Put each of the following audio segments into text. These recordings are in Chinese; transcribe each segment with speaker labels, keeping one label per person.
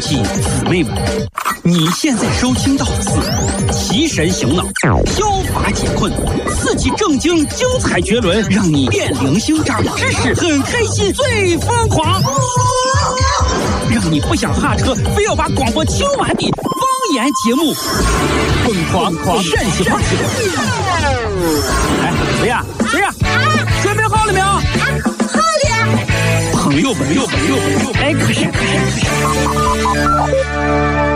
Speaker 1: 兄弟姊妹们，你现在收听到的是提神醒脑、消乏解困、刺激正经、精彩绝伦，让你变零星长知识，很开心，最疯狂，让你不想下车，非要把广播听完的方言节目，疯狂狂陕西话。哎，谁呀？谁呀？准备好了没有？
Speaker 2: 好了。
Speaker 1: 朋友，朋友，朋友，朋友，哎，可是，可是，可是。怖い。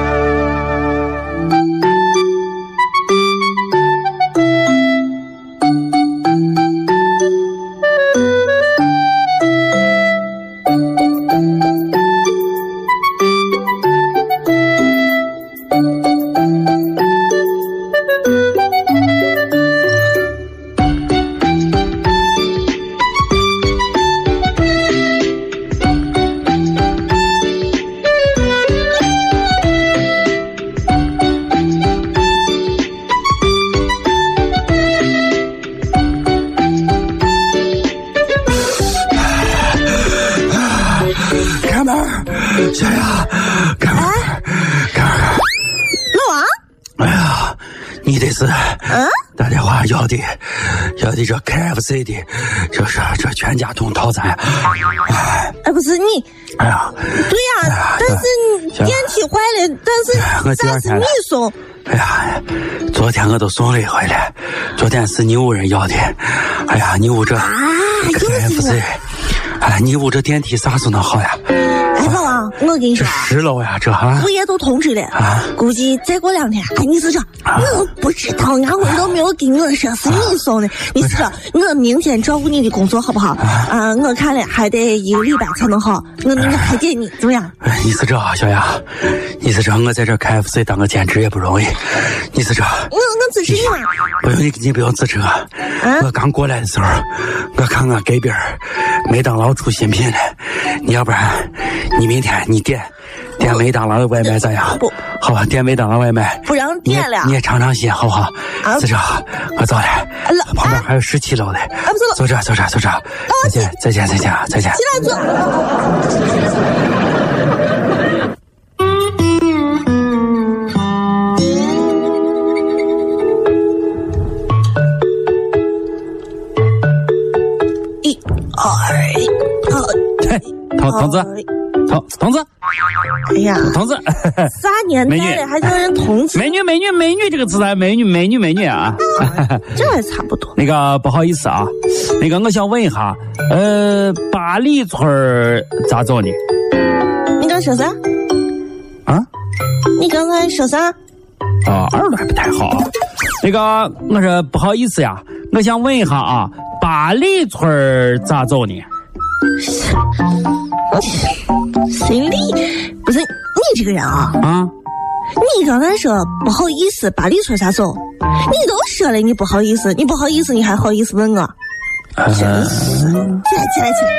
Speaker 1: 要的要的这 KFC 的，这是这全家桶套餐。
Speaker 2: 哎，不是你。
Speaker 1: 哎呀。
Speaker 2: 对呀，但是电梯坏了，但是啥是你送？
Speaker 1: 哎呀，昨天我都送了一回了，昨天是你屋人要的。哎呀，你屋这 KFC，哎，你屋这电梯啥时候能好呀？
Speaker 2: 哎，老王，我跟你说，
Speaker 1: 十楼呀，这哈，
Speaker 2: 物业都通知了，估计再过两天。哎，你是这，我不知道，俺们都没有跟我说是你送的。你是这，我明天照顾你的工作好不好？啊，我看了还得一个礼拜才能好，我我推荐你，怎么样？
Speaker 1: 你是这，小杨，你是这，我在这 KFC 当个兼职也不容易。你是这，
Speaker 2: 我我支持你嘛？
Speaker 1: 不用你，你不用支持我。我刚过来的时候，我看俺隔壁麦当劳出新品了，你要不然？你明天你点点麦当劳的外卖咋样？
Speaker 2: 不，
Speaker 1: 好吧，点麦当劳外卖。
Speaker 2: 不让点了。
Speaker 1: 你也尝尝鲜，好不好？是这，我走了。旁边还有十七楼的。走这，走这，走这。再见，再见，再见，再见。
Speaker 2: 起来坐。一、二、
Speaker 1: 二。同同志。
Speaker 2: 哎呀，
Speaker 1: 同志，
Speaker 2: 啥年代了还叫人同志？
Speaker 1: 美女，美女，美女，这个词啊，美女，美女，美女啊，
Speaker 2: 这还差不多。
Speaker 1: 那个不好意思啊，那个我想问一下，呃，八里村咋走呢？
Speaker 2: 你刚说啥？
Speaker 1: 啊？
Speaker 2: 你刚才说啥？
Speaker 1: 啊，耳朵还不太好。那个，我说不好意思呀，我想问一下啊，八里村咋走呢？
Speaker 2: 姓李，不是你这个人啊！
Speaker 1: 啊！
Speaker 2: 你刚才说不好意思，八里村咋走？你都说了你不好意思，你不好意思，你还好意思问我？真是！起来起来起来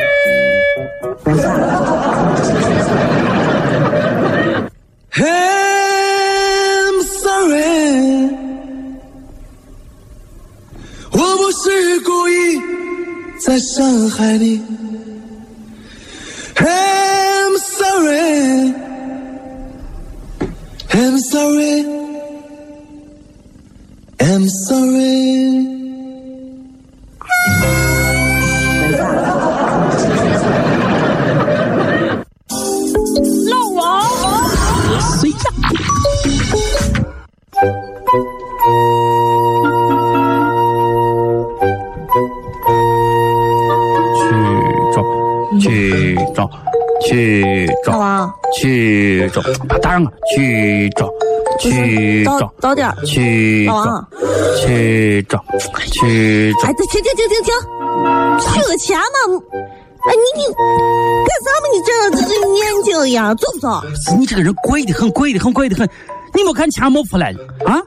Speaker 3: ！I'm sorry，我不是故意在伤害你。I'm sorry, I'm sorry。
Speaker 2: 老王，
Speaker 1: 睡觉。去找，去找，去找，打上个去找，去找，
Speaker 2: 早点
Speaker 1: 去找，去找，去找。
Speaker 2: 哎，停停停停停，取个钱嘛！哎，你你干啥嘛？你这这这眼睛一样，走不走？
Speaker 1: 你这个人怪的很，怪的很，怪的很。你没看钱没出来啊？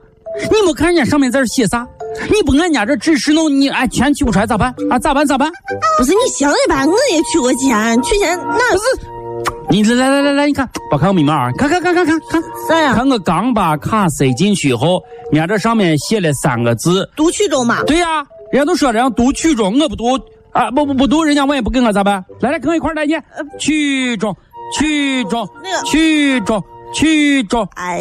Speaker 1: 你没看人家上面在这写啥？你不按人家这指示弄，你哎钱取不出来咋办啊？咋办咋办？
Speaker 2: 不是你想一办，我也取过钱，取钱那
Speaker 1: 不是。你来来来来，你看，我看我密码啊，看看看看看看
Speaker 2: 啥呀？
Speaker 1: 看我刚把卡塞进去以后，人家这上面写了三个字，
Speaker 2: 读取中嘛。
Speaker 1: 对呀，人家都说让读取中，我不读啊，不不不读，人家我也不给我咋办？来来，跟我一块来念，取中。取中
Speaker 2: 那个
Speaker 1: 曲中取中
Speaker 2: 哎。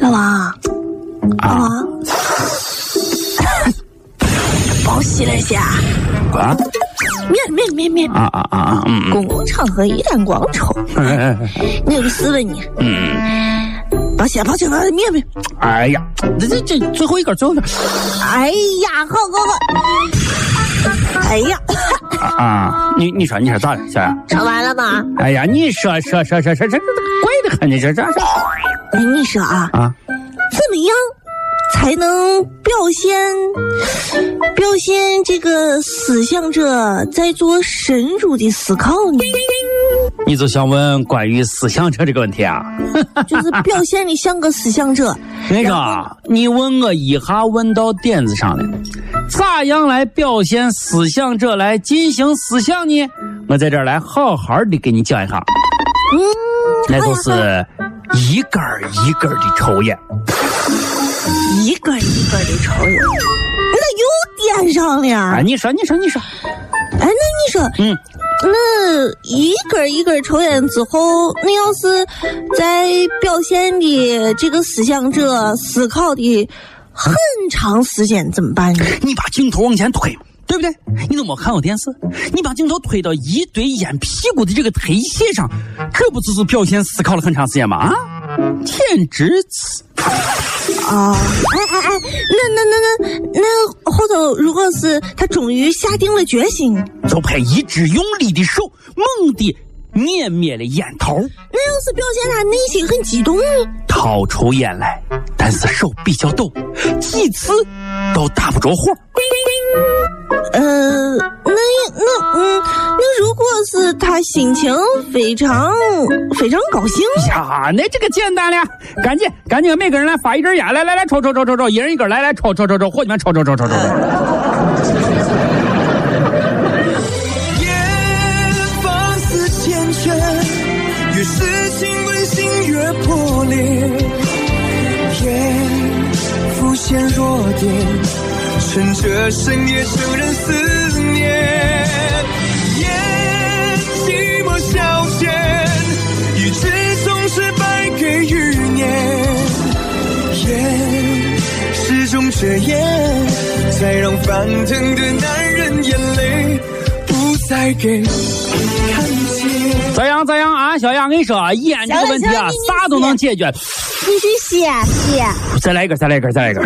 Speaker 2: 老王，老王，包洗了下，
Speaker 1: 啊
Speaker 2: 免免免免，
Speaker 1: 啊啊啊！啊嗯
Speaker 2: 公共场合一点光抽。
Speaker 1: 哎
Speaker 2: 我有个事问你，
Speaker 1: 嗯，
Speaker 2: 抱歉抱歉，免免。
Speaker 1: 哎呀，这这这最后一根，最后一根
Speaker 2: 哎呀，好好好，哎呀，
Speaker 1: 啊！你你说你说咋的，小杨？
Speaker 2: 唱完了吗？
Speaker 1: 哎呀，你说说说说说这这怪的很，你这这这
Speaker 2: 哎，你说啊，
Speaker 1: 啊！
Speaker 2: 怎么样才能表现表现这个思想者在做深入的思考呢？
Speaker 1: 你就想问关于思想者这个问题啊？
Speaker 2: 就是表现的像个思想者。
Speaker 1: 你说啊，你问我一下问到点子上了，咋样来表现思想者来进行思想呢？我在这儿来好好的给你讲一下，
Speaker 2: 嗯，
Speaker 1: 那就是一根儿一根儿的抽烟。
Speaker 2: 一根一根的抽烟，那又点上了。
Speaker 1: 啊，你说，你说，你说，
Speaker 2: 哎，那你说，
Speaker 1: 嗯，
Speaker 2: 那一根一根抽烟之后，那要是在表现的这个思想者思考的很长时间怎么办呢？
Speaker 1: 你把镜头往前推，对不对？你都没看过电视，你把镜头推到一堆烟屁股的这个推写上，这不就是表现思考了很长时间吗？啊，简直是！
Speaker 2: 啊，哎哎哎，那那那那那后头如果是他终于下定了决心，
Speaker 1: 就拍一只用力的手，猛地捻灭了烟头，
Speaker 2: 那要是表现他内心很激动呢？
Speaker 1: 掏出烟来，但是手比较抖，几次都打不着火。
Speaker 2: 嗯，那如果是他心情非常非常高兴，
Speaker 1: 呀，那这个简单了，赶紧赶紧，每个人来发一根烟，来来来，抽抽抽抽抽，一人一根，来来抽抽抽抽，伙计们抽抽抽抽抽
Speaker 3: 放似缱绻，越是情归心越破裂。烟浮现弱点，趁着深夜承认思念。始终遮掩，才让翻腾的男人眼泪不再给看见。
Speaker 1: 咋样咋样啊，小杨，跟你说啊，眼这个问题啊，啥都能解决。
Speaker 2: 继续写写。
Speaker 1: 再来一个，再来一个，再来一根。